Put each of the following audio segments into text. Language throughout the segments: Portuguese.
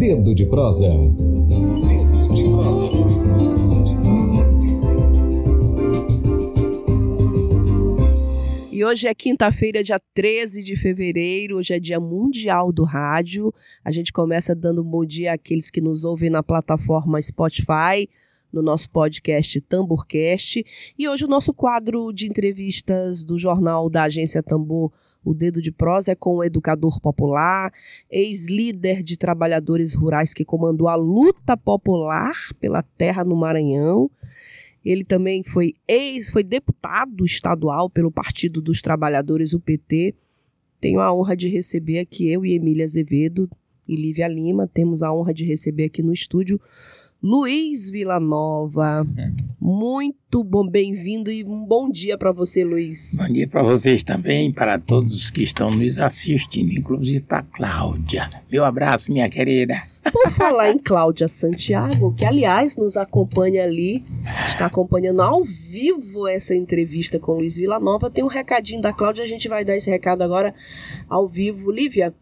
Dedo de prosa. Dedo de prosa. E hoje é quinta-feira, dia 13 de fevereiro, hoje é dia mundial do rádio. A gente começa dando um bom dia àqueles que nos ouvem na plataforma Spotify, no nosso podcast Tamborcast. E hoje o nosso quadro de entrevistas do jornal da agência Tambor, o Dedo de Prosa, é com o educador popular, ex-líder de trabalhadores rurais que comandou a luta popular pela terra no Maranhão. Ele também foi ex, foi deputado estadual pelo Partido dos Trabalhadores, o PT. Tenho a honra de receber aqui eu e Emília Azevedo e Lívia Lima. Temos a honra de receber aqui no estúdio Luiz Villanova. Muito bom, bem-vindo e um bom dia para você, Luiz. Bom dia para vocês também, para todos que estão nos assistindo, inclusive para Cláudia. Meu abraço, minha querida. Por falar em Cláudia Santiago, que aliás nos acompanha ali, está acompanhando ao vivo essa entrevista com Luiz Villanova, tem um recadinho da Cláudia, a gente vai dar esse recado agora ao vivo. Lívia,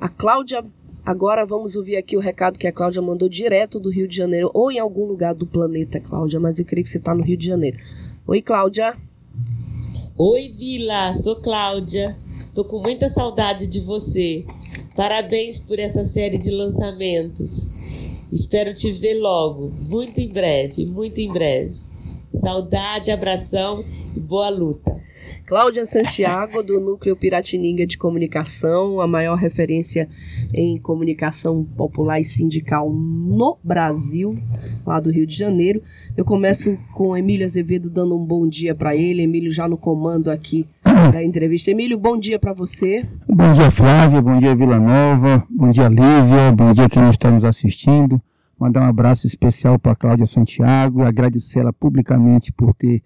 a Cláudia Agora vamos ouvir aqui o recado que a Cláudia mandou direto do Rio de Janeiro, ou em algum lugar do planeta, Cláudia, mas eu creio que você está no Rio de Janeiro. Oi, Cláudia. Oi, Vila, sou Cláudia. Tô com muita saudade de você. Parabéns por essa série de lançamentos. Espero te ver logo, muito em breve, muito em breve. Saudade, abração e boa luta. Cláudia Santiago, do Núcleo Piratininga de Comunicação, a maior referência em comunicação popular e sindical no Brasil, lá do Rio de Janeiro. Eu começo com Emílio Azevedo dando um bom dia para ele. Emílio já no comando aqui da entrevista. Emílio, bom dia para você. Bom dia, Flávia. Bom dia, Vila Nova. Bom dia, Lívia. Bom dia quem está nos assistindo. Mandar um abraço especial para Cláudia Santiago e agradecer ela publicamente por ter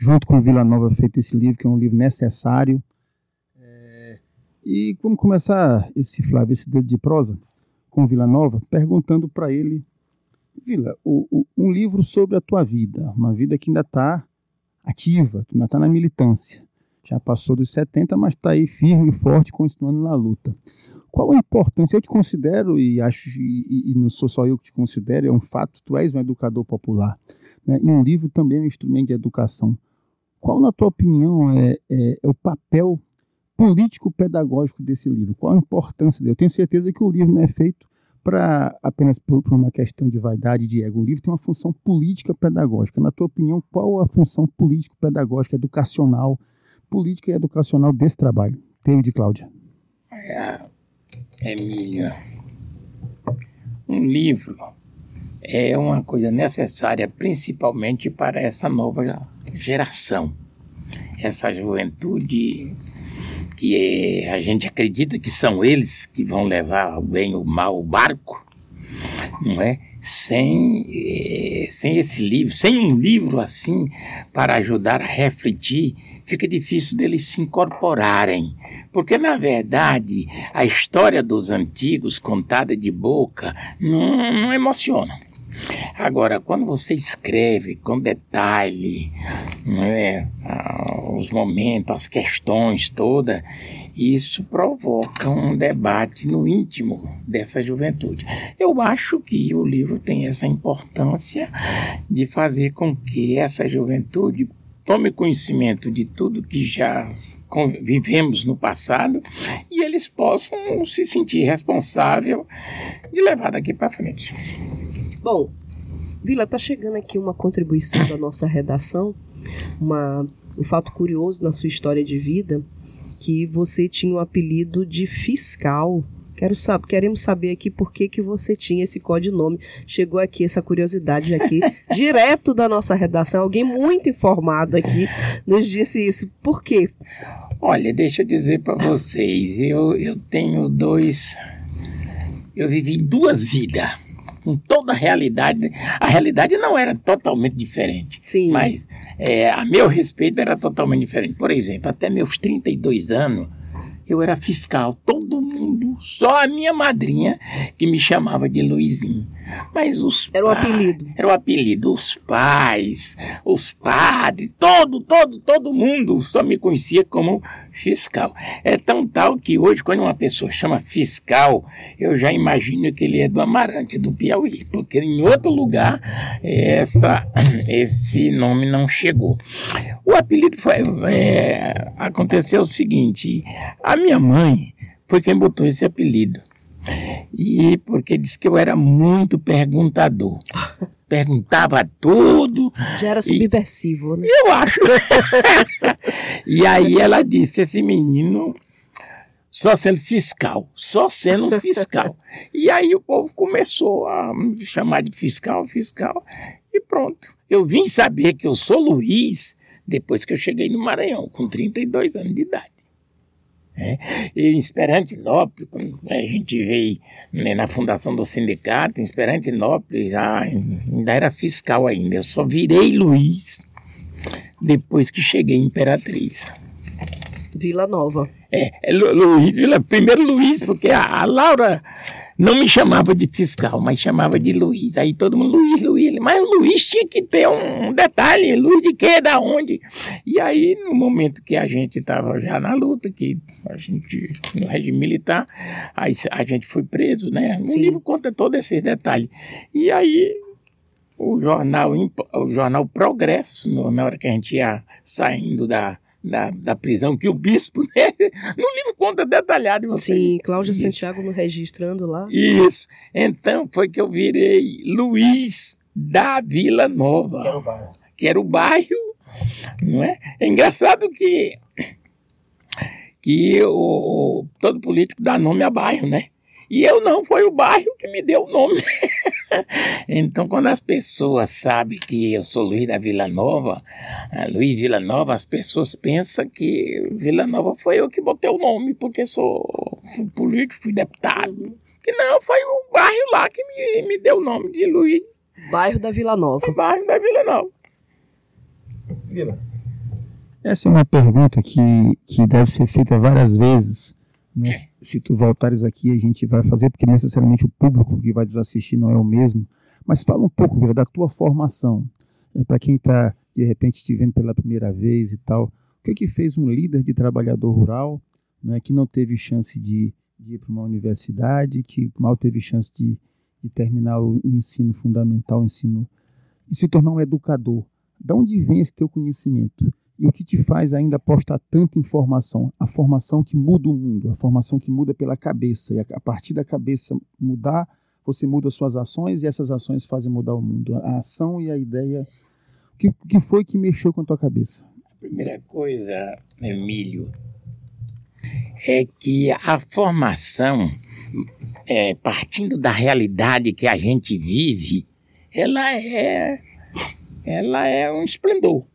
junto com Vila Nova, feito esse livro, que é um livro necessário. É, e vamos começar esse, Flávio, esse dedo de prosa com Vila Nova, perguntando para ele, Vila, o, o, um livro sobre a tua vida, uma vida que ainda está ativa, ainda está na militância. Já passou dos 70, mas está aí firme e forte, continuando na luta. Qual a importância? Eu te considero, e acho, e, e não sou só eu que te considero, é um fato, tu és um educador popular. Né? E um livro também é um instrumento de educação. Qual, na tua opinião, é, é, é o papel político-pedagógico desse livro? Qual a importância dele? Eu tenho certeza que o livro não é feito para apenas por, por, uma questão de vaidade de ego. O livro tem uma função política pedagógica. Na tua opinião, qual a função político pedagógica, educacional, política e educacional desse trabalho? de Cláudia. É, Emília, um livro é uma coisa necessária, principalmente para essa nova geração, essa juventude que é, a gente acredita que são eles que vão levar bem ou mal o barco, não é? Sem, é, sem esse livro, sem um livro assim para ajudar a refletir, fica difícil deles se incorporarem. Porque, na verdade, a história dos antigos, contada de boca, não, não emociona. Agora, quando você escreve com detalhe né, os momentos, as questões todas, isso provoca um debate no íntimo dessa juventude. Eu acho que o livro tem essa importância de fazer com que essa juventude tome conhecimento de tudo que já vivemos no passado e eles possam se sentir responsável de levar daqui para frente. Bom, Vila, está chegando aqui uma contribuição da nossa redação, uma, um fato curioso na sua história de vida, que você tinha o um apelido de fiscal. Quero saber, queremos saber aqui por que, que você tinha esse codinome. Chegou aqui essa curiosidade aqui, direto da nossa redação. Alguém muito informado aqui nos disse isso. Por quê? Olha, deixa eu dizer para vocês, eu, eu tenho dois. Eu vivi duas vidas com toda a realidade. A realidade não era totalmente diferente. Sim. Mas é, a meu respeito era totalmente diferente. Por exemplo, até meus 32 anos, eu era fiscal. Todo mundo, só a minha madrinha, que me chamava de Luizinho. Mas os Era o apelido. Era o apelido. Os pais, os padres, todo, todo, todo mundo só me conhecia como fiscal. É tão tal que hoje, quando uma pessoa chama fiscal, eu já imagino que ele é do Amarante, do Piauí, porque em outro lugar essa, esse nome não chegou. O apelido foi. é, aconteceu o seguinte: a minha mãe foi quem botou esse apelido. E porque disse que eu era muito perguntador. Perguntava tudo, Já era subversivo, né? eu acho. e aí ela disse: esse menino só sendo fiscal, só sendo um fiscal. e aí o povo começou a me chamar de fiscal, fiscal, e pronto. Eu vim saber que eu sou Luiz depois que eu cheguei no Maranhão, com 32 anos de idade. É, e em Esperantinópolis, a gente veio né, na fundação do sindicato, em Esperantinópolis, já ainda era fiscal ainda. Eu só virei Luiz depois que cheguei em Imperatriz. Vila Nova. É, é Lu- Luiz, Vila- primeiro Luiz, porque a, a Laura não me chamava de fiscal, mas chamava de Luiz. Aí todo mundo, Luiz, Luiz. Mas o Luiz tinha que ter um detalhe, Luiz de quê, da onde? E aí, no momento que a gente estava já na luta, que a gente, no regime militar, aí a gente foi preso, né? O Sim. livro conta todos esses detalhes. E aí, o jornal, o jornal Progresso, na hora que a gente ia saindo da, da, da prisão, que o bispo, né? No livro conta detalhado. Você Sim, Cláudia Isso. Santiago no registrando lá. Isso. Então foi que eu virei Luiz da Vila Nova, que era o bairro, não é? É engraçado que que o- todo político dá nome a bairro, né? E eu não, foi o bairro que me deu o nome. então, quando as pessoas sabem que eu sou Luiz da Vila Nova, ah, Luiz Vila Nova, as pessoas pensam que Vila Nova foi eu que botei o nome, porque sou fui político, fui deputado. Que não, foi o bairro lá que me, me deu o nome de Luiz, Bairro da Vila Nova. o bairro da Vila Nova. Essa é uma pergunta que, que deve ser feita várias vezes. Né? Se tu voltares aqui, a gente vai fazer, porque necessariamente o público que vai nos assistir não é o mesmo. Mas fala um pouco, Vila, da tua formação. Para quem está, de repente, te vendo pela primeira vez e tal. O que, que fez um líder de trabalhador rural né, que não teve chance de, de ir para uma universidade, que mal teve chance de, de terminar o, o ensino fundamental, o ensino, e se tornar um educador? Da onde vem esse teu conhecimento? E o que te faz ainda apostar tanta informação? A formação que muda o mundo, a formação que muda pela cabeça. E a, a partir da cabeça mudar, você muda suas ações e essas ações fazem mudar o mundo. A ação e a ideia. O que, que foi que mexeu com a tua cabeça? Primeira coisa, Emílio, é que a formação, é, partindo da realidade que a gente vive, ela é, ela é um esplendor.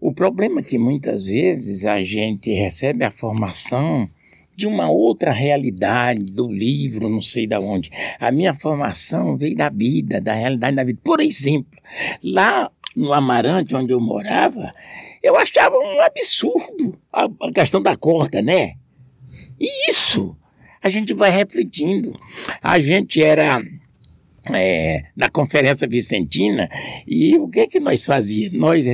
O problema é que muitas vezes a gente recebe a formação de uma outra realidade, do livro, não sei da onde. A minha formação veio da vida, da realidade da vida. Por exemplo, lá no Amarante, onde eu morava, eu achava um absurdo a, a questão da corda, né? E isso a gente vai refletindo. A gente era é, na Conferência Vicentina e o que que nós fazíamos? Nós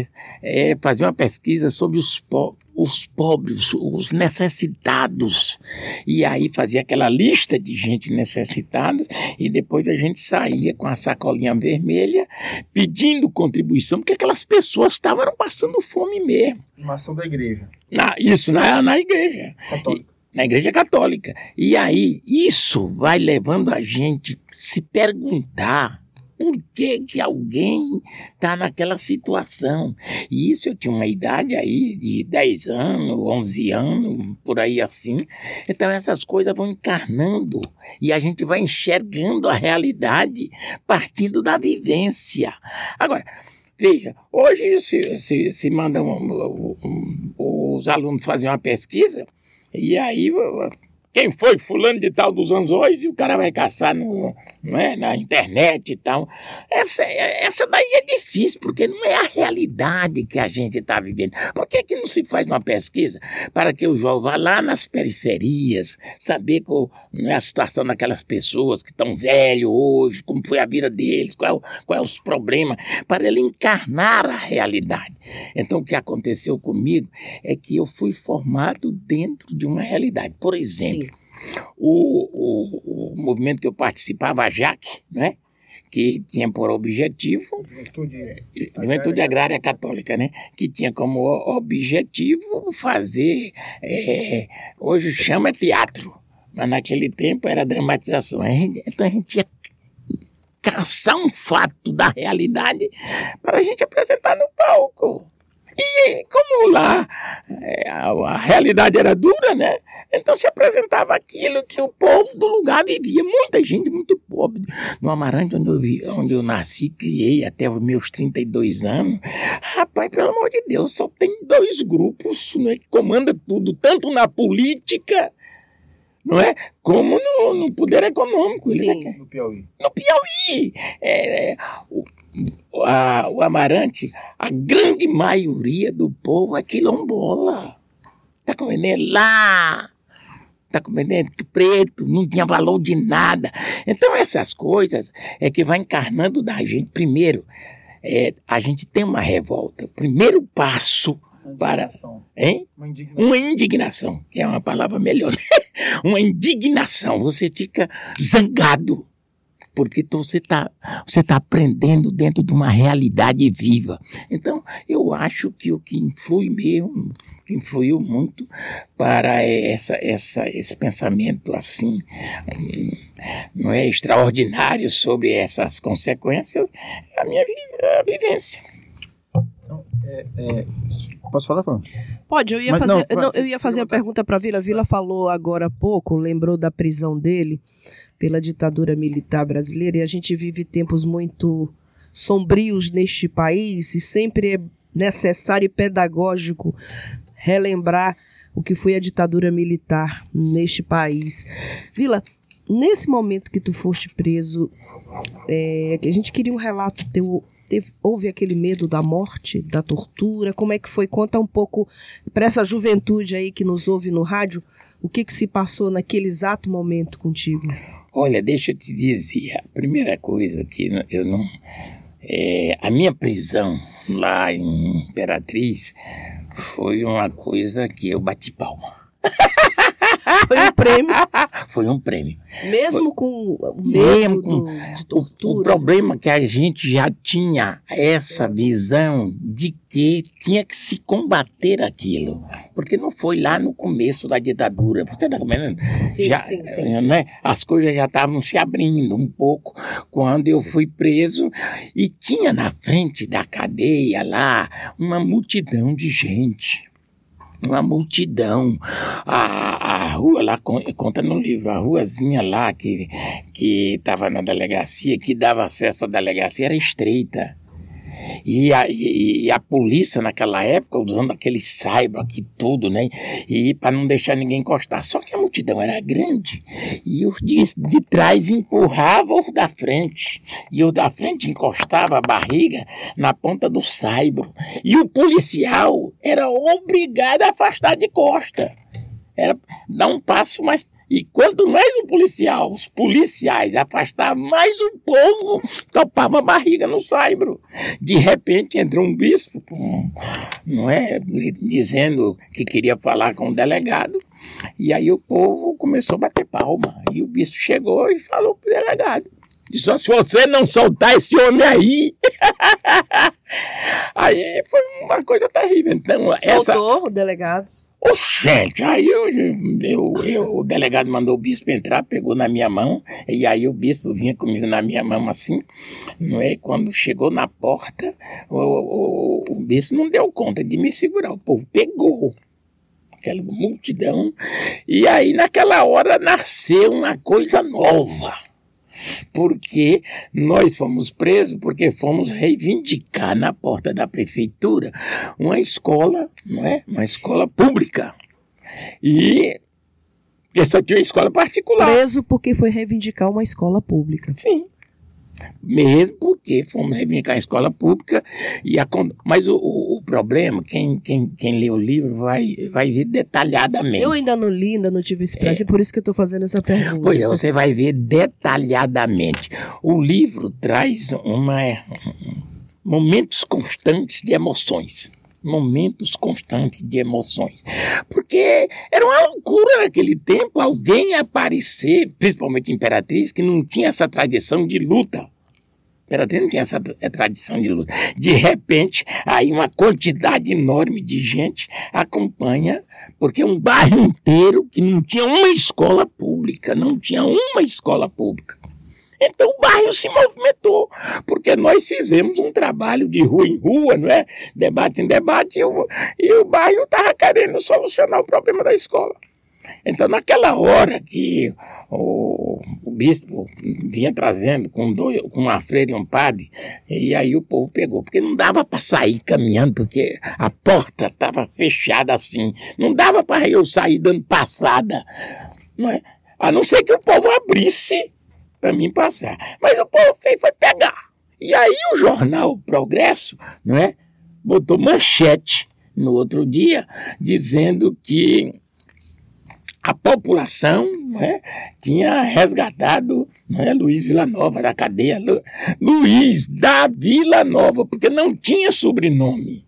é, fazíamos uma pesquisa sobre os, po os pobres, os necessitados. E aí fazia aquela lista de gente necessitada e depois a gente saía com a sacolinha vermelha pedindo contribuição, porque aquelas pessoas estavam passando fome mesmo. Uma ação da igreja Na, isso na, na igreja católica. Na igreja católica. E aí, isso vai levando a gente se perguntar por que, que alguém está naquela situação. E isso eu tinha uma idade aí de 10 anos, 11 anos, por aí assim. Então essas coisas vão encarnando e a gente vai enxergando a realidade partindo da vivência. Agora, veja, hoje se, se, se mandam um, um, os alunos fazem uma pesquisa, e aí quem foi fulano de tal dos anzóis e o cara vai caçar no, não é, na internet e tal. Essa, essa daí é difícil, porque não é a realidade que a gente está vivendo. Por que, que não se faz uma pesquisa para que o jovem vá lá nas periferias, saber qual é a situação daquelas pessoas que estão velhos hoje, como foi a vida deles, qual, qual é os problemas, para ele encarnar a realidade. Então, o que aconteceu comigo é que eu fui formado dentro de uma realidade. Por exemplo, o, o, o, movimento que eu participava, a JAC, né? que tinha por objetivo Juventude, Juventude Agrária Católica, né? que tinha como objetivo fazer, é, hoje chama teatro, mas naquele tempo era dramatização. Então a gente tinha caçar um fato da realidade para a gente apresentar no palco. E como lá é, a, a, realidade era dura, né? Então se apresentava aquilo que o povo do lugar vivia. Muita gente muito pobre. No Amarante, onde eu, vi, onde eu nasci, criei até os meus 32 anos. Rapaz, pelo amor de Deus, só tem dois grupos né, que comandam tudo, tanto na política não é? Como no, no poder econômico. Eles Sim, no Piauí. No Piauí. É, é, o, a, o Amarante, a grande maioria do povo é quilombola. Tá comendo lá, tá comendo preto, não tinha valor de nada. Então essas coisas é que vai encarnando da gente. Primeiro, é, a gente tem uma revolta. Primeiro passo para hein? Uma indignação. uma indignação, que é uma palavra melhor. uma indignação. Você fica zangado porque você está você tá aprendendo dentro de uma realidade viva. Então, eu acho que o que influi mesmo, influiu muito para essa, essa, esse pensamento assim, não é extraordinário sobre essas consequências, é a minha a vivência. Então, é, é, posso falar, Fábio? Pode, eu ia Mas fazer, não, não, eu ia fazer a pergunta para a Vila. Vila falou agora há pouco, lembrou da prisão dele pela ditadura militar brasileira e a gente vive tempos muito sombrios neste país e sempre é necessário e pedagógico relembrar o que foi a ditadura militar neste país. Vila, nesse momento que tu foste preso, é, a gente queria um relato teu. Teve, houve aquele medo da morte, da tortura? Como é que foi? Conta um pouco para essa juventude aí que nos ouve no rádio, o que, que se passou naquele exato momento contigo? Olha, deixa eu te dizer, a primeira coisa que eu não. É, a minha prisão lá em Imperatriz foi uma coisa que eu bati palma. Foi um prêmio. Foi um prêmio. Mesmo Foi, com o mesmo com de tortura. O, o problema é que a gente já tinha essa visão de que tinha que se combater aquilo. Porque não foi lá no começo da ditadura. Você está comendo? Sim, já, sim, sim, né? As coisas já estavam se abrindo um pouco quando eu fui preso e tinha na frente da cadeia lá uma multidão de gente uma multidão. A, a rua lá, conta no livro, a ruazinha lá que estava na delegacia, que dava acesso à delegacia, era estreita. E a, e, a polícia naquela época usando aquele saibro aqui tudo, né? E para não deixar ninguém encostar. Só que a multidão era grande e os de, de trás empurravam os da frente. E os da frente encostava a barriga na ponta do saibro. E o policial era obrigado a afastar de costa. Era dar um passo mais e quanto mais o policial, os policiais afastavam, mais o povo topava a barriga no saibro. De repente entrou um bispo, não é, dizendo que queria falar com o delegado. E aí o povo começou a bater palma. E o bispo chegou e falou o delegado. Disse, se você não soltar esse homem aí. aí foi uma coisa terrível. Então, Soltou essa... o delegado. Oxente, aí eu, eu, eu, o delegado mandou o bispo entrar, pegou na minha mão, e aí o bispo vinha comigo na minha mão assim, não é? Quando chegou na porta, o, o, o bispo não deu conta de me segurar, o povo pegou aquela multidão, e aí naquela hora nasceu uma coisa nova porque nós fomos presos porque fomos reivindicar na porta da prefeitura uma escola, não é? Uma escola pública. E Porque só tinha escola particular. Preso porque foi reivindicar uma escola pública. Sim. Mesmo porque fomos reivindicar a escola pública. E a, mas o, problema, quem, quem, quem lê o livro vai, vai ver detalhadamente. Eu ainda não li, ainda não tive esse prazer, é. por isso que eu estou fazendo essa pergunta. Pois é, você vai ver detalhadamente. O livro traz uma, momentos constantes de emoções momentos constantes de emoções. Porque era uma loucura naquele tempo alguém aparecer, principalmente Imperatriz, que não tinha essa tradição de luta. Imperatriz não tinha essa tradição de luta. De repente, aí uma quantidade enorme de gente acompanha, porque um bairro inteiro que não tinha uma escola pública, não tinha uma escola pública. Então o bairro se movimentou, porque nós fizemos um trabalho de rua em rua, não é? Debate em debate, e o, e o bairro estava querendo solucionar o problema da escola. Então, naquela hora que o, o bispo vinha trazendo com, dois, com uma freira e um padre, e aí o povo pegou, porque não dava para sair caminhando, porque a porta estava fechada assim, não dava para eu sair dando passada, não é? A não ser que o povo abrisse para mim passar. Mas o povo fez foi pegar. E aí o jornal Progresso, não é? Botou manchete no outro dia dizendo que a população é, tinha resgatado não é, Luiz Vila Nova da cadeia. Lu, Luiz da Vila Nova, porque não tinha sobrenome.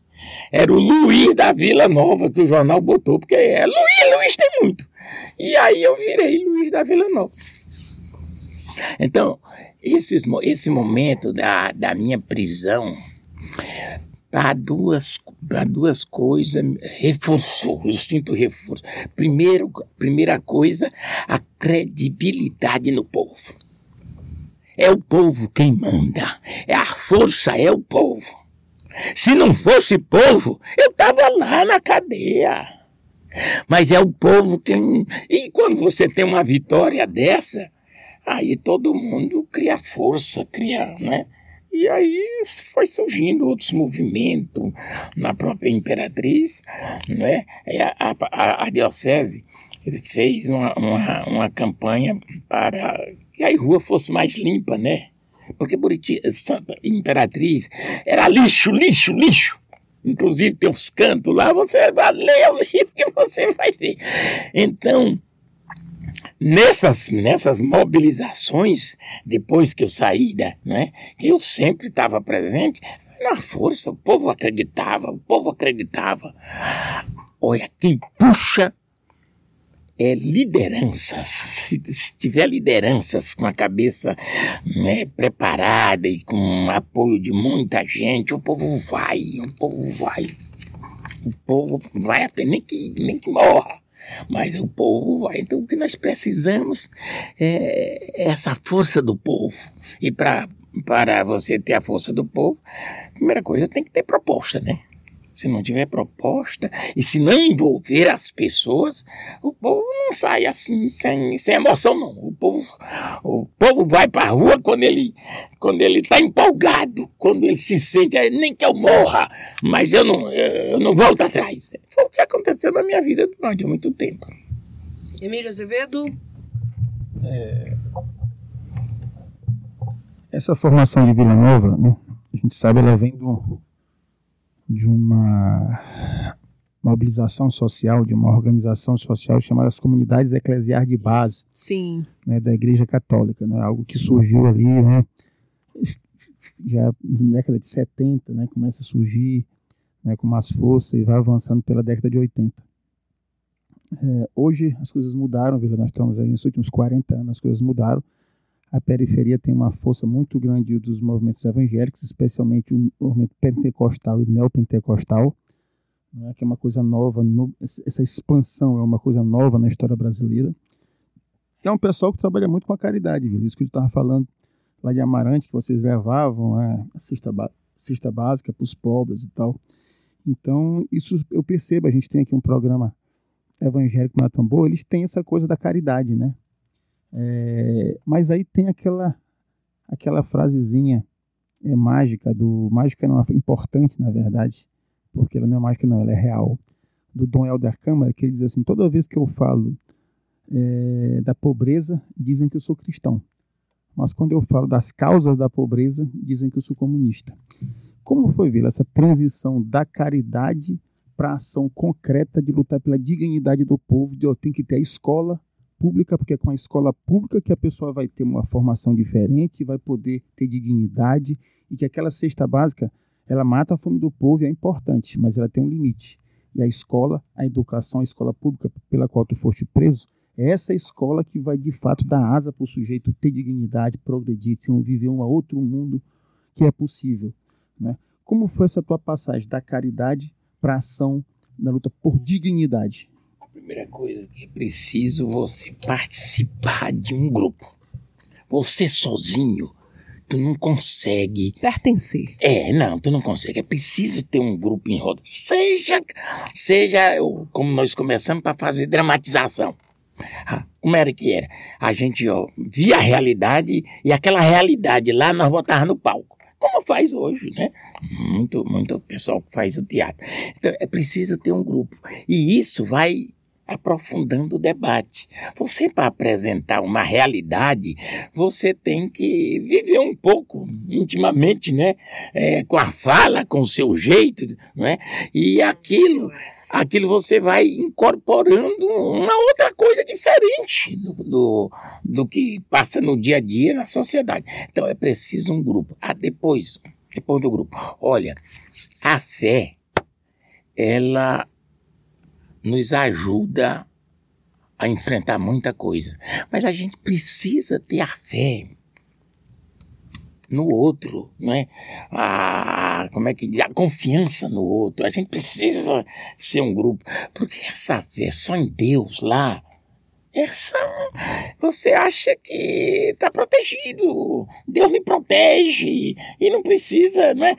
Era o Luiz da Vila Nova que o jornal botou, porque é Luiz, Luiz tem muito. E aí eu virei Luiz da Vila Nova. Então, esses, esse momento da, da minha prisão, para duas, duas coisas, reforçou, eu sinto reforço. Primeiro, primeira coisa, a credibilidade no povo. É o povo quem manda, é a força, é o povo. Se não fosse povo, eu estava lá na cadeia. Mas é o povo quem. E quando você tem uma vitória dessa, Aí todo mundo cria força, cria, né? E aí foi surgindo outros movimentos na própria Imperatriz, né? A, a, a diocese fez uma, uma, uma, campanha para que a rua fosse mais limpa, né? Porque Buriti, Santa Imperatriz era lixo, lixo, lixo. Inclusive tem uns cantos lá, você vai ler o livro que você vai ver. Então, Nessas, nessas mobilizações, depois que eu saí, da, né, eu sempre estava presente na força, o povo acreditava, o povo acreditava. Olha, quem puxa é lideranças. Se, se, tiver lideranças com a cabeça né, preparada e com apoio de muita gente, o povo vai, o povo vai. O povo vai até nem que, nem que morra. Mas o povo vai. Então, o que nós precisamos é essa força do povo. E para você ter a força do povo, a primeira coisa tem que ter proposta, né? Se não tiver proposta e se não envolver as pessoas, o povo não sai assim sem, sem emoção, não. O povo, o povo vai para a rua quando ele quando ele está empolgado, quando ele se sente, nem que eu morra, mas eu não, eu não volto atrás. Foi o que aconteceu na minha vida durante muito tempo. Emílio Azevedo? É... Essa formação de Vila Nova, né, a gente sabe, ela vem do, de uma mobilização social, de uma organização social chamada as Comunidades Eclesiais de Base. Sim. Né, da Igreja Católica, né, algo que surgiu ali, né, já na década de 70, né, começa a surgir né, com mais força e vai avançando pela década de 80. É, hoje as coisas mudaram, Vila, nós estamos aí nos últimos 40 anos, as coisas mudaram a periferia tem uma força muito grande dos movimentos evangélicos, especialmente o movimento pentecostal e neopentecostal, né, que é uma coisa nova, no, essa expansão é uma coisa nova na história brasileira. É um pessoal que trabalha muito com a caridade, viu? isso que eu estava falando lá de Amarante, que vocês levavam é, a cesta, cesta básica para os pobres e tal. Então, isso eu percebo, a gente tem aqui um programa evangélico na Tambor, eles têm essa coisa da caridade, né? É, mas aí tem aquela aquela frasezinha é, mágica do mágica não é importante na verdade porque ela não é mágica não ela é real do Dom Helder Câmara que ele diz assim toda vez que eu falo é, da pobreza, dizem que eu sou cristão. Mas quando eu falo das causas da pobreza, dizem que eu sou comunista. Como foi, Vila, essa transição da caridade para a ação concreta de lutar pela dignidade do povo, de eu tenho que ter a escola pública, porque é com a escola pública que a pessoa vai ter uma formação diferente, vai poder ter dignidade, e que aquela cesta básica, ela mata a fome do povo e é importante, mas ela tem um limite. E a escola, a educação, a escola pública pela qual tu foste preso, é essa escola que vai de fato dar asa para o sujeito ter dignidade, progredir, viver um outro mundo que é possível. Né? Como foi essa tua passagem da caridade para a ação na luta por dignidade? Primeira coisa que é preciso você participar de um grupo. Você sozinho, tu não consegue pertencer. É, não, tu não consegue. É preciso ter um grupo em roda. Seja, seja como nós começamos para fazer dramatização. Ah, como era que era? A gente ó, via a realidade e aquela realidade lá nós botávamos no palco. Como faz hoje, né? Muito, muito pessoal que faz o teatro. Então é preciso ter um grupo. E isso vai aprofundando o debate. Você, para apresentar uma realidade, você tem que viver um pouco intimamente, né? É, com a fala, com o seu jeito, né? E aquilo, aquilo você vai incorporando uma outra coisa diferente do, do, do que passa no dia a dia na sociedade. Então é preciso um grupo. Ah, depois, depois do grupo. Olha, a fé, ela nos ajuda a enfrentar muita coisa. Mas a gente precisa ter a fé no outro, não é? A, como é que diz? A confiança no outro. A gente precisa ser um grupo, porque essa fé só em Deus lá, essa você acha que está protegido. Deus me protege e não precisa, não é?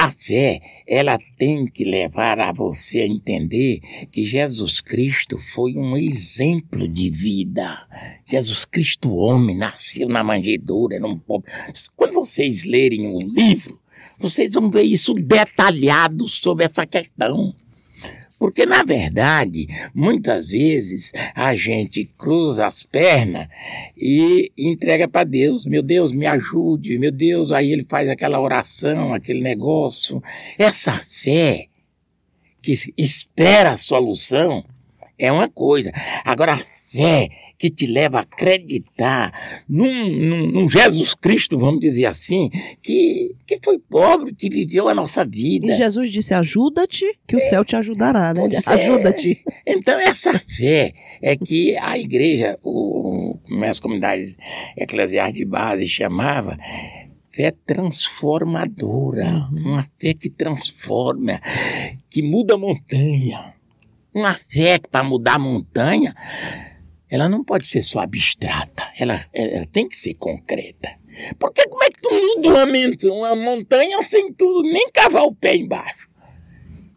A fé, ela tem que levar a você a entender que Jesus Cristo foi um exemplo de vida. Jesus Cristo, homem, nasceu na manjedoura, era um pobre. Quando vocês lerem o livro, vocês vão ver isso detalhado sobre essa questão. Porque, na verdade, muitas vezes a gente cruza as pernas e entrega para Deus: meu Deus, me ajude, meu Deus. Aí ele faz aquela oração, aquele negócio. Essa fé que espera a solução é uma coisa. Agora, a fé que te leva a acreditar num, num, num, Jesus Cristo, vamos dizer assim, que, que foi pobre, que viveu a nossa vida. E Jesus disse: ajuda-te, que o é, céu te ajudará, né? Ajuda-te. Então, essa fé é que a igreja, o, como as comunidades eclesiais de base chamava, fé transformadora, uhum. uma fé que transforma, que muda a montanha. Uma fé para mudar a montanha ela não pode ser só abstrata, ela, ela tem que ser concreta. Porque como é que tu muda uma, uma montanha sem tu nem cavar o pé embaixo?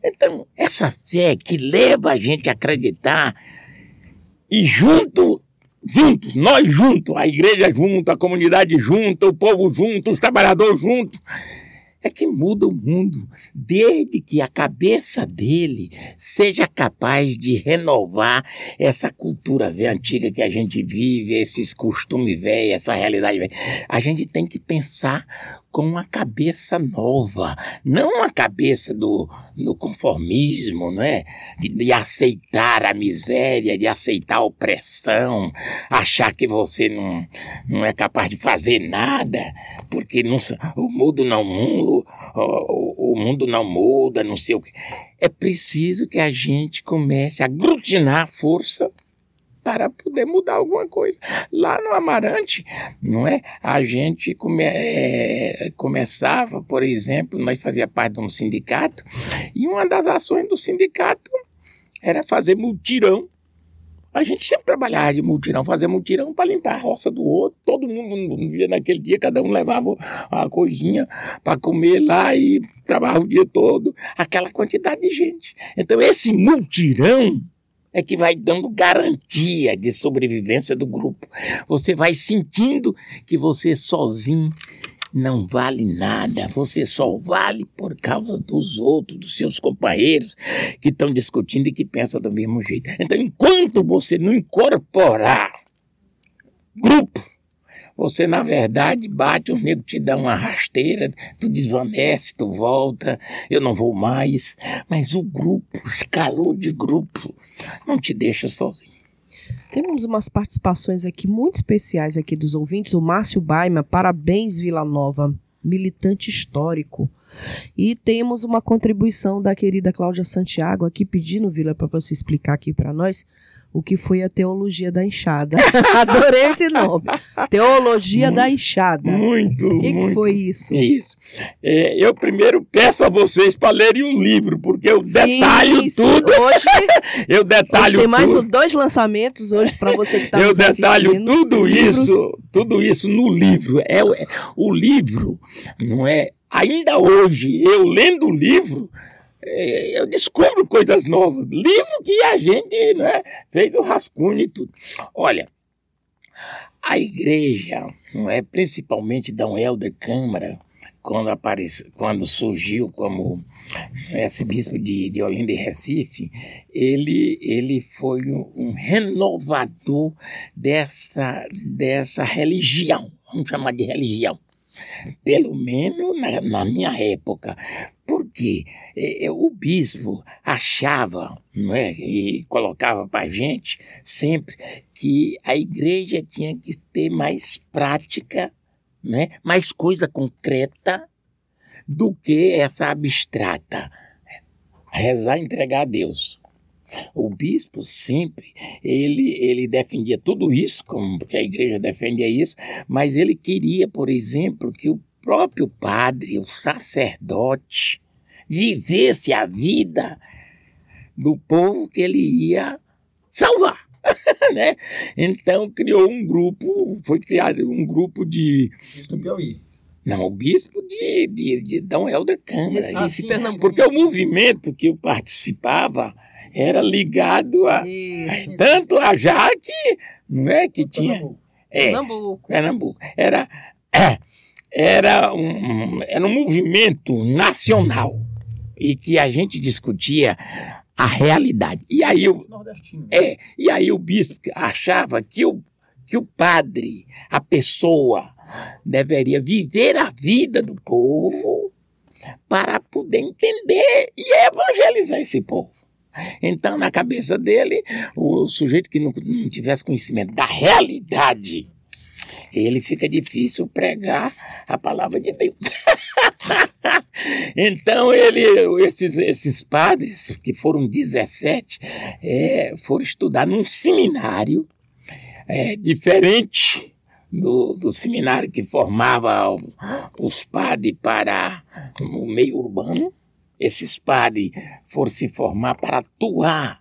Então, essa fé que leva a gente a acreditar e junto, juntos, nós juntos, a igreja junto, a comunidade junto, o povo junto, os trabalhadores juntos, é que muda o mundo, desde que a cabeça dele seja capaz de renovar essa cultura véia, antiga que a gente vive, esses costumes velhos, essa realidade velha. A gente tem que pensar com uma cabeça nova, não a cabeça do, do conformismo, não é? De, de, aceitar a miséria, de aceitar a opressão, achar que você não, não é capaz de fazer nada, porque não, o mundo não muda, o, o mundo não muda, não sei o que. É preciso que a gente comece a aglutinar força para poder mudar alguma coisa. Lá no Amarante, não é? A gente come, é, começava, por exemplo, nós fazia parte de um sindicato, e uma das ações do sindicato era fazer multirão. A gente sempre trabalhava de multirão, fazer multirão para limpar a roça do outro. Todo mundo via naquele dia, cada um levava a coisinha para comer lá e trabalhava o dia todo, aquela quantidade de gente. Então, esse multirão é que vai dando garantia de sobrevivência do grupo. Você vai sentindo que você sozinho não vale nada. Você só vale por causa dos outros, dos seus companheiros que estão discutindo e que pensam do mesmo jeito. Então, enquanto você não incorporar grupo, você na verdade bate, o nego te dá uma rasteira, tu desvanece, tu volta, eu não vou mais. Mas o grupo, esse calor de grupo, não te deixa sozinho. Temos umas participações aqui muito especiais aqui dos ouvintes. O Márcio Baima, parabéns Vila Nova, militante histórico. E temos uma contribuição da querida Cláudia Santiago aqui pedindo, Vila, para você explicar aqui para nós o que foi a teologia da enxada. Adorei esse nome. Teologia muito, da enxada. Muito, O que, muito. que foi isso? Isso. É, eu primeiro peço a vocês para lerem um livro, porque eu detalho Sim, tudo. Hoje, Eu hoje detalho tem mais tudo. dois lançamentos hoje para você que está eu detalho tudo isso, tudo isso no livro. É, o- é- o livro, não é? Ainda hoje, eu lendo o livro, é, eu descubro coisas novas. Livro que a gente né, fez o rascunho e tudo. Olha, a igreja, não é? Principalmente Dom Helder Câmara, quando, aparece, quando surgiu como arcebispo de, de Olinda e Recife, ele, ele foi um, um renovador dessa, dessa religião, vamos chamar de religião. Pelo menos na, na minha época. Porque o bispo achava, não é, e colocava para a gente sempre, que a igreja tinha que ter mais prática, né, mais coisa concreta do que essa abstrata. Rezar e entregar a Deus. O bispo sempre, ele, ele defendia tudo isso, como a igreja defendia isso, mas ele queria, por exemplo, que o próprio padre, o sacerdote, vivesse a vida do povo que ele ia salvar. né? Então criou um grupo, foi criado um grupo de. No Piauí. Não, o bispo de, de, de Dom Helder Câmara. Ah, sim, sim, Pernambuco. Porque o movimento que eu participava era ligado a Isso. tanto a Jaque, não é que tinha, é, Pernambuco. Pernambuco. Era era um, era um movimento nacional e que a gente discutia a realidade. E aí o é, e aí o bispo achava que o, que o padre, a pessoa, deveria viver a vida do povo para poder entender e evangelizar esse povo. Então, na cabeça dele, o sujeito que não, não tivesse conhecimento da realidade, ele fica difícil pregar a palavra de Deus. então, ele, esses, esses padres, que foram 17, é, foram estudar num seminário é, diferente do, do seminário que formava os padres para o meio urbano. Esses padres foram se formar para atuar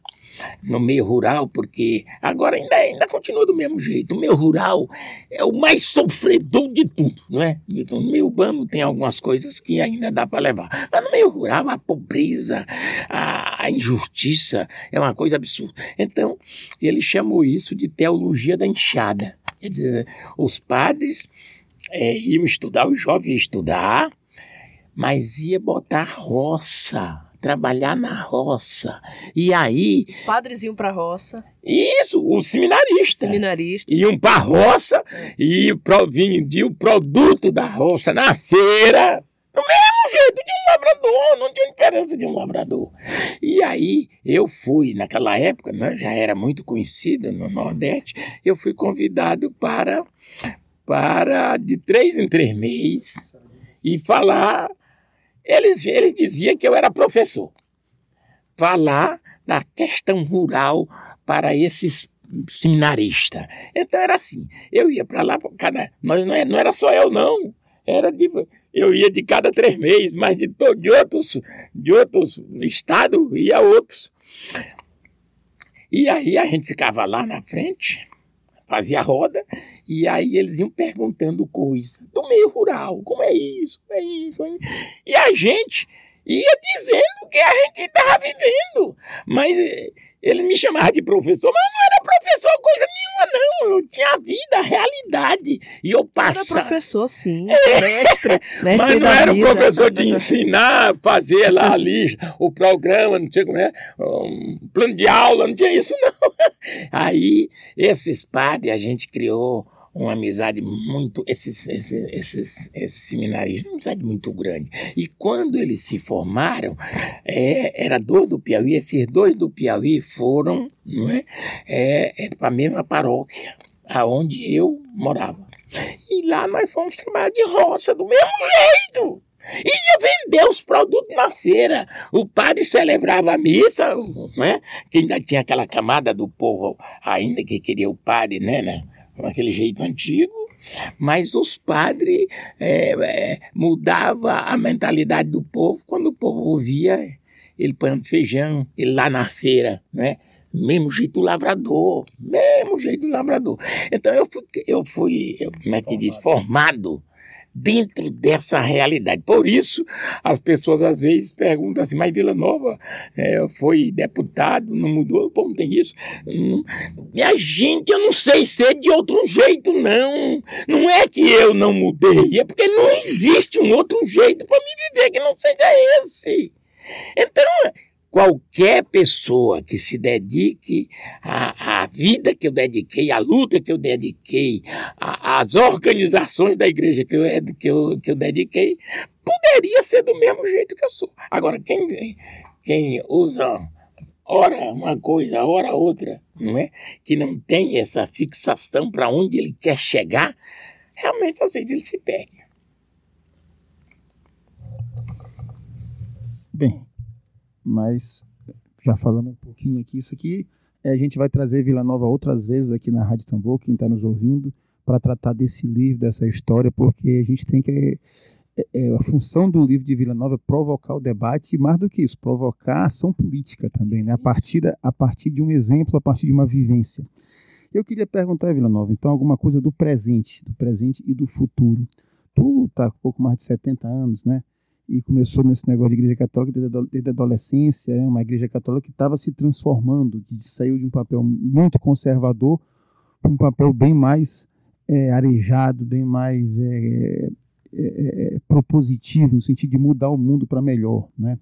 no meio rural, porque agora ainda, ainda continua do mesmo jeito. O meio rural é o mais sofredor de tudo, não é? No meio urbano tem algumas coisas que ainda dá para levar. Mas no meio rural, a pobreza, a, a injustiça é uma coisa absurda. Então, ele chamou isso de teologia da enxada. Quer dizer, os padres eh, iam estudar, os jovens iam estudar, mas ia botar roça, trabalhar na roça. E aí, Os padres iam para a roça, isso, o seminarista. seminaristas. Iam para a roça e pro- vendiam o produto da roça na feira. Do mesmo jeito de um labrador, não tinha diferença de um labrador. E aí eu fui, naquela época, né, já era muito conhecido no Nordeste, eu fui convidado para, para de três em três meses, e falar. Eles, eles diziam que eu era professor. Falar da questão rural para esses seminaristas. Então era assim, eu ia para lá, cada, mas não, é- não era só eu não, era de, eu ia de cada três meses, mas de, de outros de outros estados ia outros. E aí a gente ficava lá na frente, fazia roda, e aí eles iam perguntando coisas do meio rural, como é isso, como é isso. como é isso. E a gente ia dizendo o que a gente estava vivendo. Mas eh, ele me chamava de professor, mas não era professor coisa nenhuma, não. Eu tinha a vida, a realidade. E eu passava. Era professor, sim. É. Mestre, mestre mas não era vida. professor de ensinar, fazer lá ali o programa, não sei como é, um plano de aula, não tinha isso, não. Aí, esses padres, a gente criou uma amizade muito. Esses, esses, esses, esses seminários, uma amizade muito grande. E quando eles se formaram, é, era dois do Piauí, esses dois do Piauí foram não é, é, é para a mesma paróquia, aonde eu morava. E lá nós fomos trabalhar de roça, do mesmo jeito. Ia vender os produtos na feira. O padre celebrava a missa, né? que ainda tinha aquela camada do povo ainda que queria o padre, né? né? Aquele jeito antigo, mas os padres é, é, mudava a mentalidade do povo quando o povo ouvia ele põe feijão, ele lá na feira, né? Mesmo jeito lavrador, mesmo jeito lavrador. Então eu fui, eu fui como é que diz, formado dentro dessa realidade. Por isso, as pessoas às vezes perguntam assim, mas Vila Nova é, foi deputado, não mudou, não tem isso. Hum, minha gente, eu não sei ser de outro jeito, não. Não é que eu não mudei, é porque não existe um outro jeito para me viver que não seja esse. Então, qualquer pessoa que se dedique à, à, vida que eu dediquei, à luta que eu dediquei, às organizações da igreja que eu, que, eu, que eu dediquei, poderia ser do mesmo jeito que eu sou. Agora, quem, quem usa ora uma coisa, ora outra, não é? Que não tem essa fixação para onde ele quer chegar, realmente às vezes ele se perde. Bem, mas já falando um pouquinho aqui, isso aqui é, a gente vai trazer Vila Nova outras vezes aqui na Rádio Tambor, quem está nos ouvindo, para tratar desse livro, dessa história, porque a gente tem que. É, é, a função do livro de Vila Nova é provocar o debate e, mais do que isso, provocar a ação política também, né? a, partir da, a partir de um exemplo, a partir de uma vivência. Eu queria perguntar, Vila Nova, então, alguma coisa do presente, do presente e do futuro. Tu está com pouco mais de 70 anos, né? E começou nesse negócio de igreja católica desde a adolescência, é uma igreja católica que estava se transformando, que saiu de um papel muito conservador para um papel bem mais é, arejado, bem mais é, é, é, propositivo, no sentido de mudar o mundo para melhor. Né?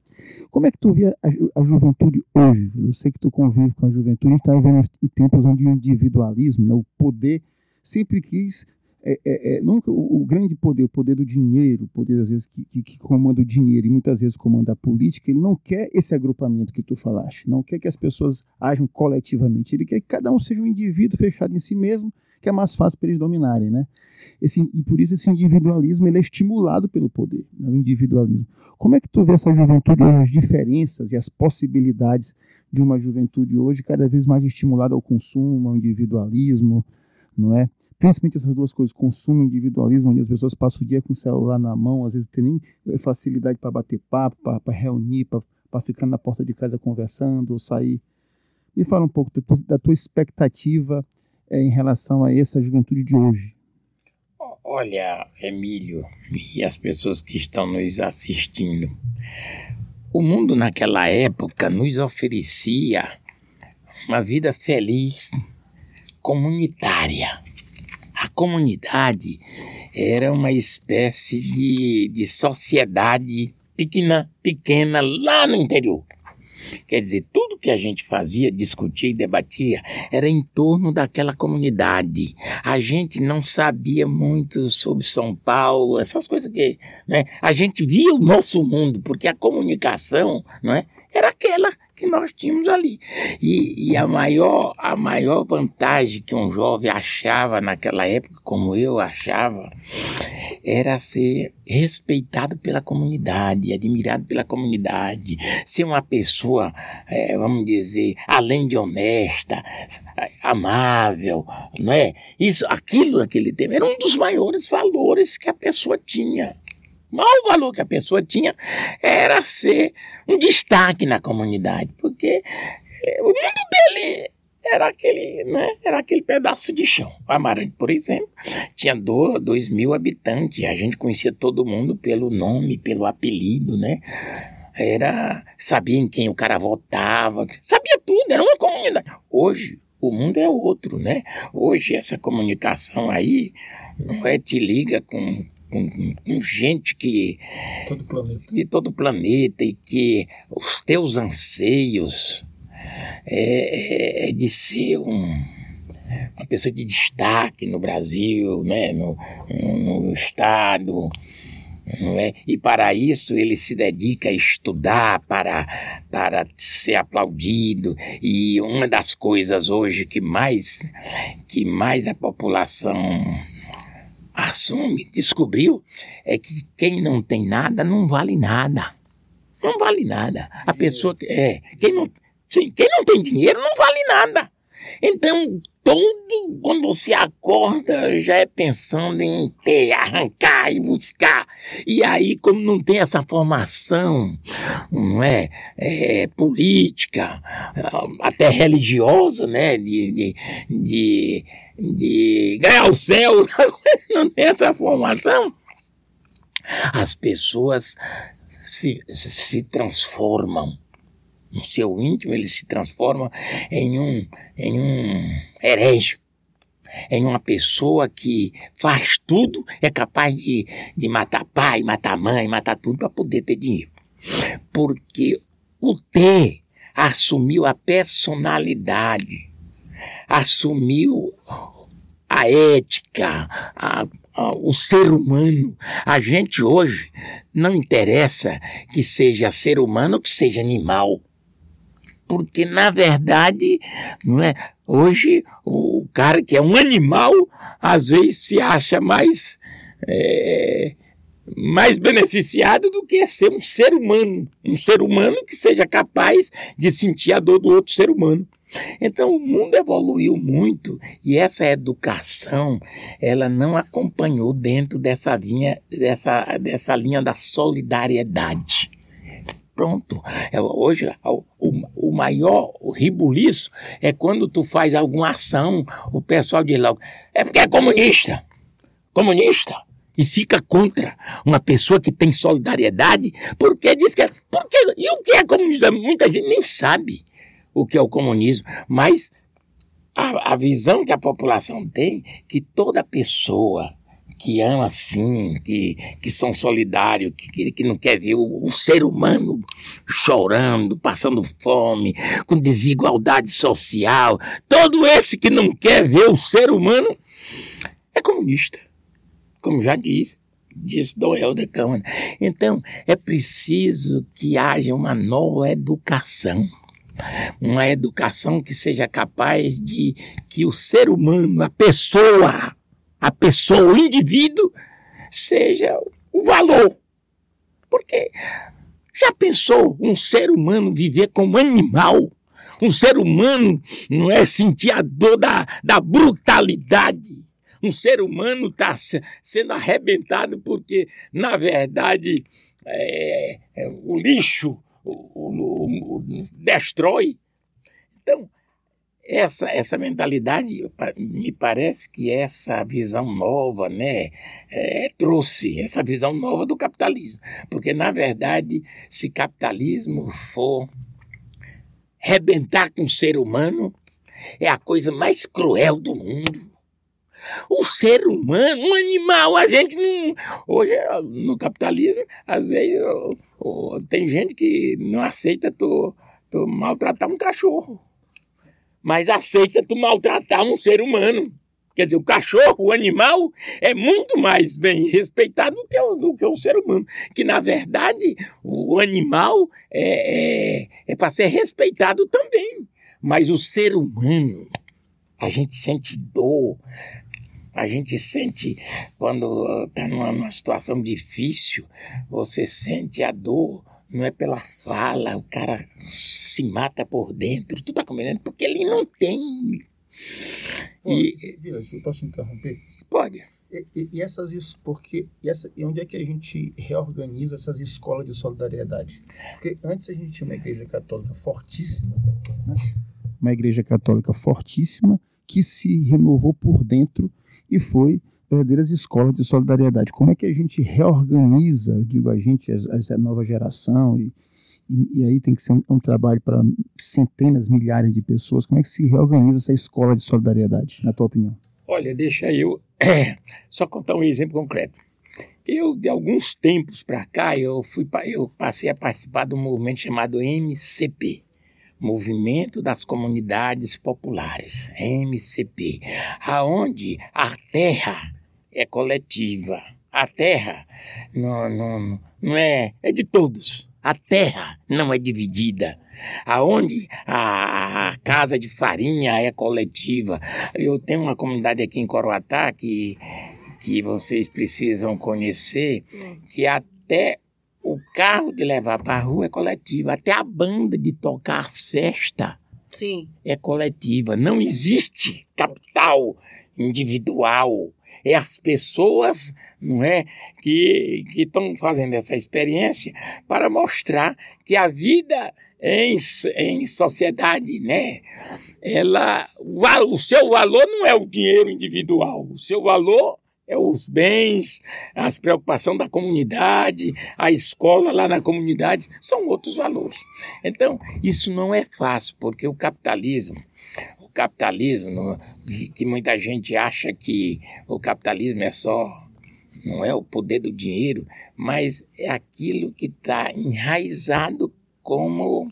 Como é que tu vê a, a, juventude hoje? Eu sei que tu convive com a juventude, a gente está vivendo em tempos onde o individualismo, né, o poder, sempre quis é, é, é, o, o, grande poder, o poder do dinheiro, o poder às vezes que, que, que, comanda o dinheiro e muitas vezes comanda a política, ele não quer esse agrupamento que tu falaste, não quer que as pessoas ajam coletivamente, ele quer que cada um seja um indivíduo fechado em si mesmo, que é mais fácil para eles dominarem, né? Esse, e por isso esse individualismo ele é estimulado pelo poder, né, o individualismo. Como é que tu vê essa juventude as diferenças e as possibilidades de uma juventude hoje cada vez mais estimulada ao consumo, ao individualismo, não é? Principalmente essas duas coisas, consumo e individualismo, onde as pessoas passam o dia com o celular na mão, às vezes tem nem eh, facilidade para bater papo, para reunir, para ficar na porta de casa conversando ou sair. Me fala um pouco da tua, da tua expectativa é, em relação a essa juventude de hoje. Olha, Emílio e as pessoas que estão nos assistindo, o mundo naquela época nos oferecia uma vida feliz, comunitária a comunidade era uma espécie de, de sociedade pequena, pequena lá no interior. Quer dizer, tudo que a gente fazia, discutia e debatia era em torno daquela comunidade. A gente não sabia muito sobre São Paulo, essas coisas que. Né? A gente via o nosso mundo, porque a comunicação não é, era aquela que nós tínhamos ali. E, e, a, maior, a maior vantagem que um jovem achava naquela época, como eu achava, era ser respeitado pela comunidade, admirado pela comunidade, ser uma pessoa, é, vamos dizer, além de honesta, amável, não é? Isso, aquilo naquele tempo era um dos maiores valores que a pessoa tinha. O maior valor que a pessoa tinha era ser um destaque na comunidade, porque é, o mundo dele era aquele, né, era aquele pedaço de chão. O Amarante, por exemplo, tinha dois, mil habitantes, a gente conhecia todo mundo pelo nome, pelo apelido, né? era sabia em quem o cara votava, sabia tudo, era uma comunidade. Hoje o mundo é outro, né? Hoje essa comunicação aí não é te liga com, com, com gente que Todo de todo o planeta e que os teus anseios é, é- é de ser um, uma pessoa de destaque no Brasil, né? no, no, no Estado. É? E para isso ele se dedica a estudar para, para ser aplaudido. E uma das coisas hoje que mais, que mais a população assume, descobriu, é que quem não tem nada não vale nada. Não vale nada. A pessoa que é, quem não, sim, quem não tem dinheiro não vale nada. Então, todo quando você acorda já é pensando em ter, arrancar e buscar. E aí, como não tem essa formação, não é, é, política, ah, até religiosa, né, de, de, de, de ganhar o céu, não tem essa formação, as pessoas se, se transformam. No seu íntimo, ele se transforma em um, em um herege, em uma pessoa que faz tudo, é capaz de, de matar pai, matar mãe, matar tudo para poder ter dinheiro. Porque o ter assumiu a personalidade, assumiu a ética, a, a, o ser humano. A gente hoje não interessa que seja ser humano ou que seja animal. Porque, na verdade, não é? hoje o cara que é um animal, às vezes se acha mais, é, mais beneficiado do que ser um ser humano. Um ser humano que seja capaz de sentir a dor do outro ser humano. Então o mundo evoluiu muito e essa educação ela não acompanhou dentro dessa linha, dessa, dessa linha da solidariedade. Pronto. É, Hoje o, o, maior o ribuliço é quando tu faz alguma ação, o pessoal diz logo, é porque é comunista. Comunista. E fica contra uma pessoa que tem solidariedade, porque diz que é. Porque, e o que é comunismo? Muita gente nem sabe o que é o comunismo, mas a, a visão que a população tem que toda pessoa que ama assim, que, que são solidários, que, que, não quer ver o, o ser humano chorando, passando fome, com desigualdade social, todo esse que não quer ver o ser humano é comunista, como já disse. Disse Dom Helder Câmara. Então, é preciso que haja uma nova educação uma educação que seja capaz de que o ser humano, a pessoa, a pessoa, o indivíduo, seja o valor. Porque já pensou um ser humano viver como animal? Um ser humano não é sentir a dor da, da brutalidade. Um ser humano está sendo arrebentado porque, na verdade, é, é, o lixo o, o, destrói. Então, essa, essa mentalidade, me parece que essa visão nova né, é, trouxe essa visão nova do capitalismo. Porque, na verdade, se capitalismo for rebentar com o ser humano, é a coisa mais cruel do mundo. O ser humano, um animal, a gente não. Hoje, no capitalismo, às vezes tem gente que não aceita tu, tu maltratar um cachorro, mas aceita tu maltratar um ser humano. Quer dizer, o cachorro, o animal, é muito mais bem respeitado do que o, do que o ser humano. Que, na verdade, o animal é, é, é para ser respeitado também. Mas o ser humano, a gente sente dor, a gente sente quando está numa, numa, situação difícil, você sente a dor, não é pela fala, o cara se mata por dentro, tu tá compreendendo? Porque ele não tem. Pô, e, Vila, eu posso interromper? Pode. E, e, e essas isso porque e, essa, e onde é que a gente reorganiza essas escolas de solidariedade? Porque antes a gente tinha uma igreja católica fortíssima, né? uma igreja católica fortíssima que se renovou por dentro e foi verdadeiras escolas de solidariedade. Como é que a gente reorganiza, eu digo a gente, a, a nova geração, e, e, e aí tem que ser um, um trabalho para centenas, milhares de pessoas. Como é que se reorganiza essa escola de solidariedade, na tua opinião? Olha, deixa eu só contar um exemplo concreto. Eu, de alguns tempos para cá, eu, fui, eu passei a participar de um movimento chamado MCP, Movimento das Comunidades Populares, MCP, aonde a terra é coletiva. A terra não, não, não é, é de todos. A terra não é dividida. Aonde a, a, casa de farinha é coletiva. Eu tenho uma comunidade aqui em Coroatá que, que vocês precisam conhecer, que até o carro de levar para a rua é coletivo, até a banda de tocar as festas Sim. é coletiva. Não existe capital individual. É as pessoas, não é, que estão fazendo essa experiência para mostrar que a vida em, em sociedade, né? Ela, o, o seu valor não é o dinheiro individual, o seu valor é os bens, as preocupações da comunidade, a escola lá na comunidade, são outros valores. Então, isso não é fácil, porque o capitalismo, o capitalismo, que muita gente acha que o capitalismo é só, não é o poder do dinheiro, mas é aquilo que está enraizado como,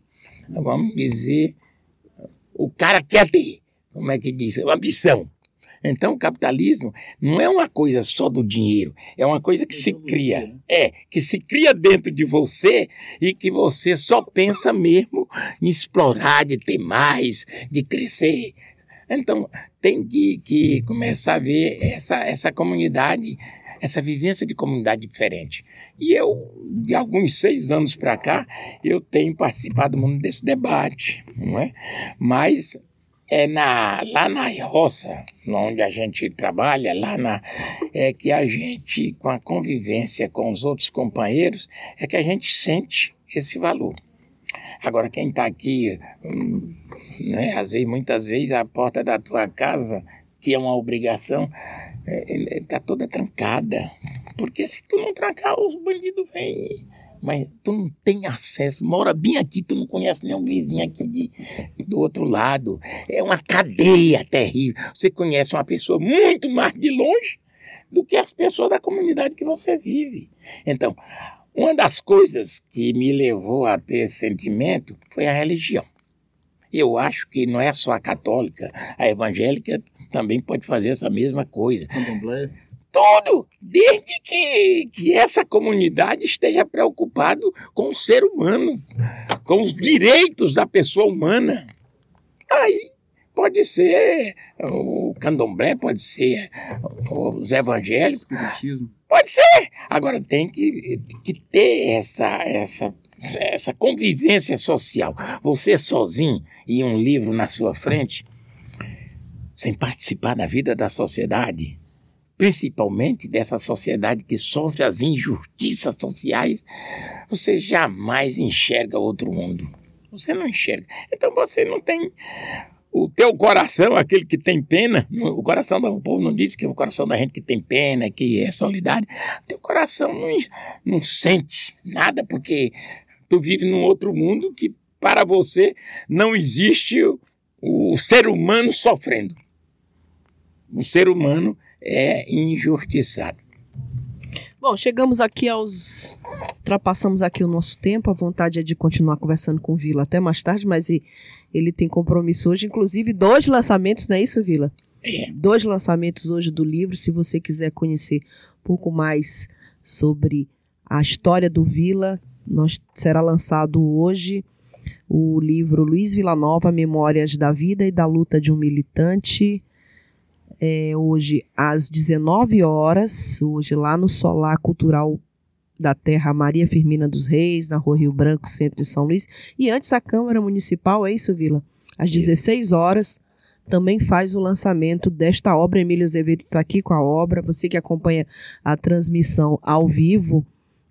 vamos dizer, o cara quer ter, como é que diz, ambição. Então, o capitalismo não é uma coisa só do dinheiro, é uma coisa que se cria. É, que se cria dentro de você e que você só pensa mesmo em explorar, de ter mais, de crescer. Então, tem que, que começar a ver essa, essa comunidade, essa vivência de comunidade diferente. E eu, de alguns seis anos para cá, eu tenho participado muito desse debate, não é? Mas é na, lá na roça, onde a gente trabalha, lá na, é que a gente, com a convivência com os outros companheiros, é que a gente sente esse valor. Agora, quem está aqui, hum, né, às vezes, muitas vezes, a porta da tua casa, que é uma obrigação, está é, é, tá toda trancada. Porque se tu não trancar, os bandidos vêm mas tu não tem acesso, mora bem aqui, tu não conhece nenhum vizinho aqui de, do outro lado. É uma cadeia terrível. Você conhece uma pessoa muito mais de longe do que as pessoas da comunidade que você vive. Então, uma das coisas que me levou a ter esse sentimento foi a religião. Eu acho que não é só a católica, a evangélica também pode fazer essa mesma coisa. Candomblé todo, desde que, que essa comunidade esteja preocupado com o ser humano, com os direitos da pessoa humana. Aí pode ser o candomblé, pode ser os evangélicos. Espiritismo. Pode ser. Agora tem que, que ter essa, essa, essa convivência social. Você sozinho e um livro na sua frente, sem participar da vida da sociedade, principalmente dessa sociedade que sofre as injustiças sociais, você jamais enxerga outro mundo. Você não enxerga. Então você não tem o teu coração, aquele que tem pena, o coração do povo não diz que é o coração da gente que tem pena, que é solidário. Teu coração não, não sente nada porque tu vive num outro mundo que para você não existe o, o ser humano sofrendo. O ser humano é injustiçado. Bom, chegamos aqui aos. Ultrapassamos aqui o nosso tempo. A vontade é de continuar conversando com o Vila até mais tarde, mas ele tem compromisso hoje, inclusive dois lançamentos, não é isso, Vila? É. Dois lançamentos hoje do livro. Se você quiser conhecer um pouco mais sobre a história do Vila, nós, será lançado hoje o livro Luiz Nova Memórias da Vida e da Luta de um Militante é, hoje às 19 horas, hoje lá no Solar Cultural da Terra Maria Firmina dos Reis, na Rua Rio Branco, centro de São Luís. E antes a Câmara Municipal, é isso, Vila? Às 16 horas também faz o lançamento desta obra. Emília Azevedo está aqui com a obra. Você que acompanha a transmissão ao vivo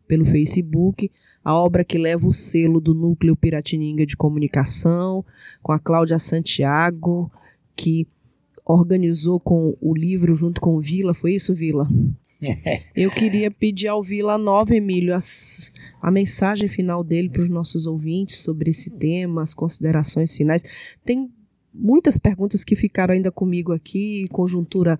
pelo Facebook, a obra que leva o selo do Núcleo Piratininga de Comunicação, com a Cláudia Santiago, que organizou com o livro junto com o Vila, foi isso, Vila? Eu queria pedir ao Vila Nova, Emílio, as, a mensagem final dele para os nossos ouvintes sobre esse tema, as considerações finais. Tem muitas perguntas que ficaram ainda comigo aqui, conjuntura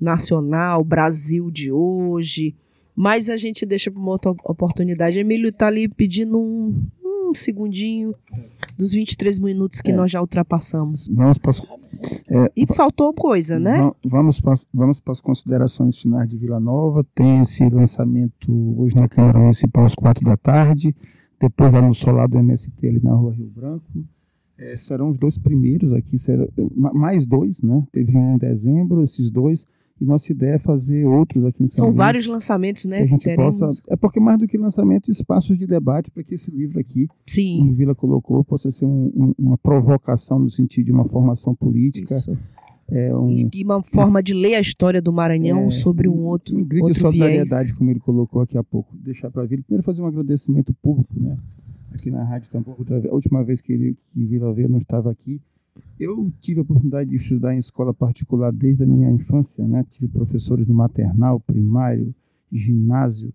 nacional, Brasil de hoje, mas a gente deixa para uma outra oportunidade. Emílio está ali pedindo um, um segundinho dos 23 minutos que É. nós já ultrapassamos. Vamos para é, E faltou coisa, né? va- vamos para, as- vamos para as considerações finais de Vila Nova. Tem esse lançamento hoje na Câmara Municipal às quatro da tarde, depois lá no solar do MST ali na rua Rio Branco. É, serão os dois primeiros aqui, será, ma- mais dois, né? Teve um em dezembro, esses dois. E nossa ideia é fazer outros aqui em São São Luís. vários lançamentos, né? que a gente teremos. possa. É porque mais do que lançamento, espaços de debate para que esse livro aqui, como Sim. o Vila colocou, possa ser um- um- uma provocação no sentido de uma formação política. Isso. É um, E uma forma de ler a história do Maranhão É, sobre um outro, um grito de solidariedade, viés. como ele colocou aqui há pouco. Deixar para Vila. Primeiro, fazer um agradecimento público, né? Aqui na rádio vez, a última vez que, ele, que Vila veio, não estava aqui. Eu tive a oportunidade de estudar em escola particular desde a minha infância, né? Tive professores no maternal, primário, ginásio,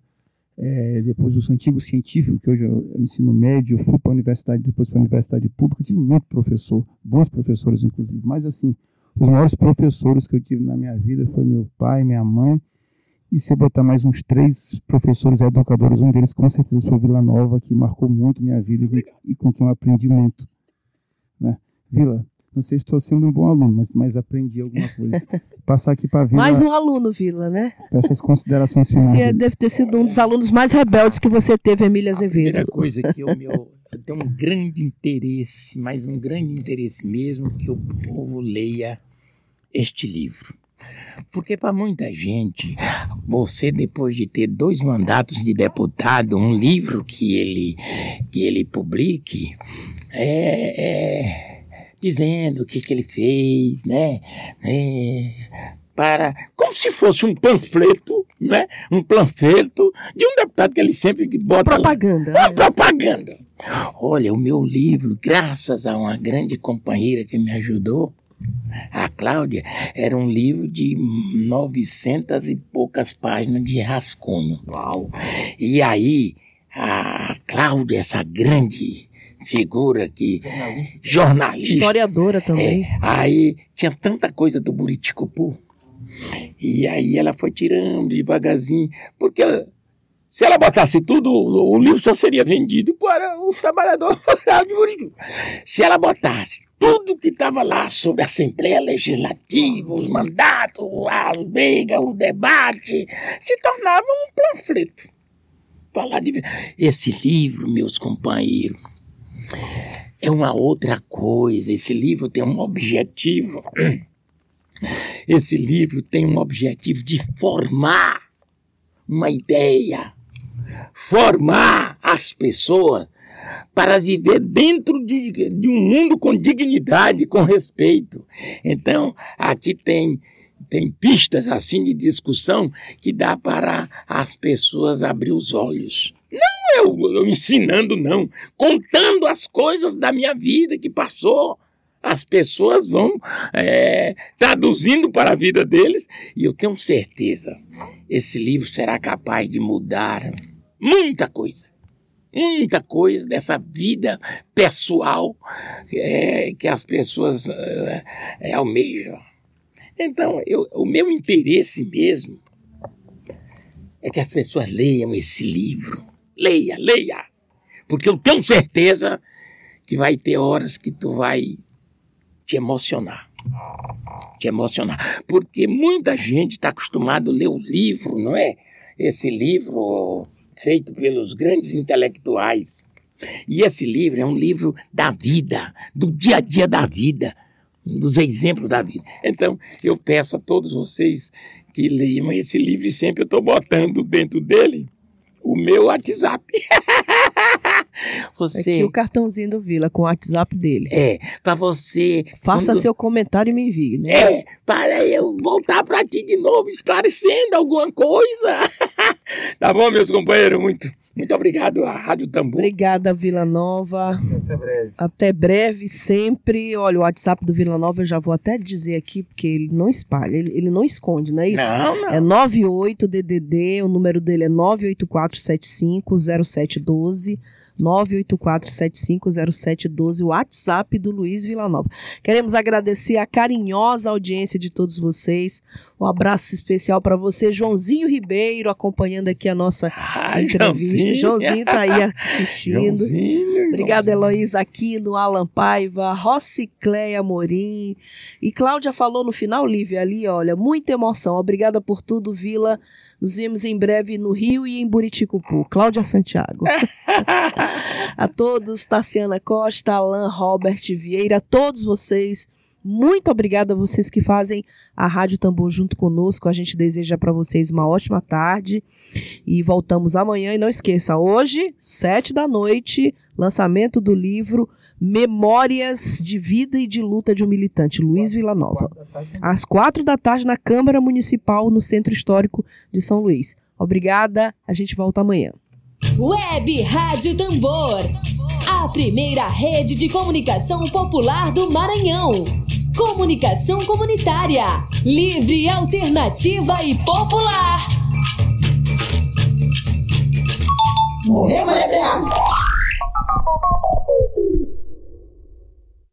eh, depois o antigo científico, que hoje é o ensino médio, fui para a universidade, depois para a universidade pública, tive muito professor, bons professores inclusive, mas assim, os maiores professores que eu tive na minha vida foi meu pai, minha mãe, e se eu botar mais uns três professores educadores, um deles com certeza foi Vila Nova, que marcou muito minha vida e com, e com quem eu aprendi muito. Né? Vila, não sei se estou sendo um bom aluno, mas, mas aprendi alguma coisa. Passar aqui para Vila, Mais um aluno, Vila, né? para essas considerações finais. Você deve ter sido um dos alunos mais rebeldes que você teve, Emília Primeira Azevedo. coisa que eu, meu, eu tenho um grande interesse, mas um grande interesse mesmo, que o povo leia este livro. Porque para muita gente, você depois de ter dois mandatos de deputado, um livro que ele, que ele publique, é, é, dizendo o que, que ele fez, né? É, para, como se fosse um panfleto, né? Um panfleto de um deputado que ele sempre bota lá. Propaganda. Uma né? propaganda. Olha, o meu livro, graças a uma grande companheira que me ajudou, a Cláudia, era um livro de 900 e poucas páginas de rascunho. Uau! E aí, a Cláudia, essa grande figura que jornalista, Historiadora também. é, aí tinha tanta coisa do Buriticupu. E aí ela foi tirando devagarzinho, porque se ela botasse tudo, o, o livro só seria vendido para os trabalhadores rurais de Buriticupu. Se ela botasse tudo que estava lá sobre a Assembleia Legislativa, os mandatos, as brigas, o debate, se tornava um panfleto. Falar de... Esse livro, meus companheiros, é uma outra coisa. Esse livro tem um objetivo. Esse livro tem um objetivo de formar uma ideia, formar as pessoas para viver dentro de, de um mundo com dignidade, com respeito. Então, aqui tem tem pistas assim de discussão que dá para as pessoas abrir os olhos. Não eu, eu ensinando, não. Contando as coisas da minha vida que passou. As pessoas vão é, traduzindo para a vida deles e eu tenho certeza, esse livro será capaz de mudar muita coisa. Muita coisa dessa vida pessoal é, que as pessoas é, é, almejam. Então, eu, o meu interesse mesmo é que as pessoas leiam esse livro. Leia, leia. Porque eu tenho certeza que vai ter horas que tu vai te emocionar. Te emocionar. Porque muita gente está acostumada a ler o livro, não é? Esse livro feito pelos grandes intelectuais. E esse livro é um livro da vida, do dia a dia da vida dos exemplos da vida. Então, eu peço a todos vocês que leiam esse livro e sempre eu estou botando dentro dele o meu WhatsApp. você Aqui o cartãozinho do Vila com o WhatsApp dele. é para você Faça quando- seu comentário e me envie, né? é para eu voltar para ti de novo esclarecendo alguma coisa. tá bom, meus companheiros, muito Muito obrigado à Rádio Tambor. Obrigada, Vila Nova. Até breve. Até breve, sempre. Olha, o WhatsApp do Vila Nova eu já vou até dizer aqui, porque ele não espalha, ele, ele não esconde, não é isso? Não, não. É 98DDD, o número dele é 984750712. 984750712, o WhatsApp do Luiz Villanova. Queremos agradecer a carinhosa audiência de todos vocês. Um abraço especial para você, Joãozinho Ribeiro, acompanhando aqui a nossa entrevista. Joãozinho. Joãozinho tá aí assistindo. Joãozinho, Obrigada. Heloísa Aquino, Alan Paiva, Rocicléia Morim. E Cláudia falou no final, Lívia, ali, olha, muita emoção. Obrigada por tudo, Vila. Nos vemos em breve no Rio e em Buriticupu. Cláudia Santiago. a todos, Tassiana Costa, Alan, Robert Vieira, a todos vocês. Muito obrigada a vocês que fazem a Rádio Tambor junto conosco. A gente deseja para vocês uma ótima tarde e voltamos amanhã. E não esqueça, hoje, sete da noite, lançamento do livro Memórias de Vida e de Luta de um Militante, Luiz Villanova. Às quatro da tarde na Câmara Municipal, no Centro Histórico de São Luís. Obrigada, a gente volta amanhã. Web Rádio Tambor. A primeira rede de comunicação popular do Maranhão. Comunicação comunitária. Livre, alternativa e popular. Morreu, Maria Terra.